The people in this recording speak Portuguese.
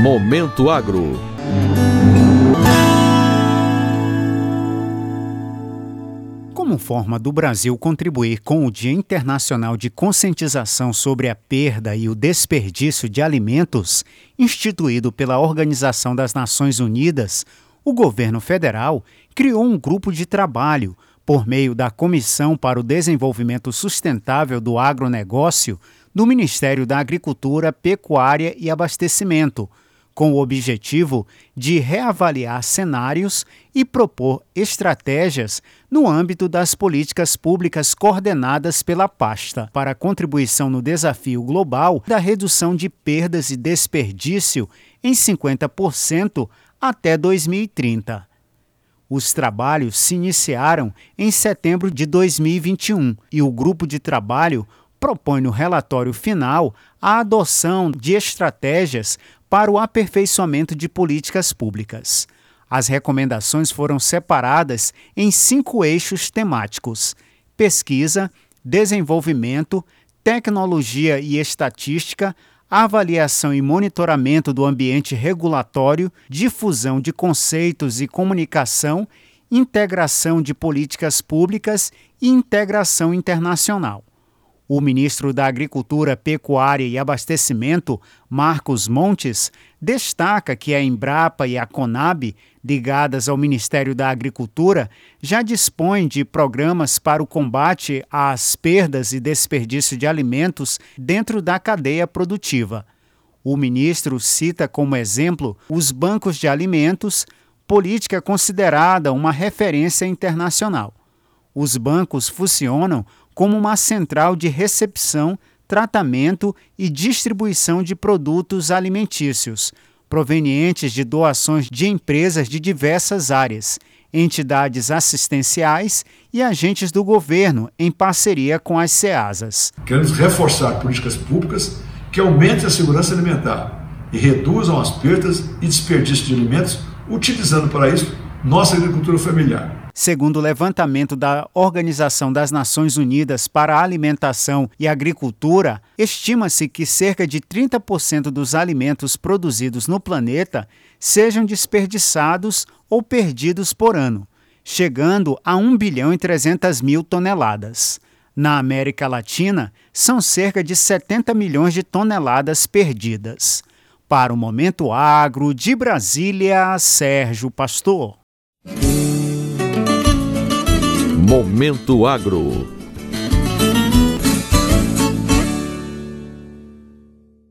Momento Agro. Como forma do Brasil contribuir com o Dia Internacional de Conscientização sobre a Perda e o Desperdício de Alimentos, instituído pela Organização das Nações Unidas, o governo federal criou um grupo de trabalho por meio da Comissão para o Desenvolvimento Sustentável do Agronegócio do Ministério da Agricultura, Pecuária e Abastecimento, com o objetivo de reavaliar cenários e propor estratégias no âmbito das políticas públicas coordenadas pela pasta para contribuição no desafio global da redução de perdas e desperdício em 50% até 2030. Os trabalhos se iniciaram em setembro de 2021 e o grupo de trabalho propõe no relatório final a adoção de estratégias para o aperfeiçoamento de políticas públicas. As recomendações foram separadas em cinco eixos temáticos: pesquisa, desenvolvimento, tecnologia e estatística, avaliação e monitoramento do ambiente regulatório, difusão de conceitos e comunicação, integração de políticas públicas e integração internacional. O ministro da Agricultura, Pecuária e Abastecimento, Marcos Montes, destaca que a Embrapa e a Conab, ligadas ao Ministério da Agricultura, já dispõem de programas para o combate às perdas e desperdício de alimentos dentro da cadeia produtiva. O ministro cita como exemplo os bancos de alimentos, política considerada uma referência internacional. Os bancos funcionam como uma central de recepção, tratamento e distribuição de produtos alimentícios, provenientes de doações de empresas de diversas áreas, entidades assistenciais e agentes do governo, em parceria com as SEASAS. Queremos reforçar políticas públicas que aumentem a segurança alimentar e reduzam as perdas e desperdício de alimentos, utilizando para isso nossa agricultura familiar. Segundo o levantamento da Organização das Nações Unidas para a Alimentação e Agricultura, estima-se que cerca de 30% dos alimentos produzidos no planeta sejam desperdiçados ou perdidos por ano, chegando a 1 bilhão e 300 mil toneladas. Na América Latina, são cerca de 70 milhões de toneladas perdidas. Para o Momento Agro, de Brasília, Sérgio Pastor. Momento Agro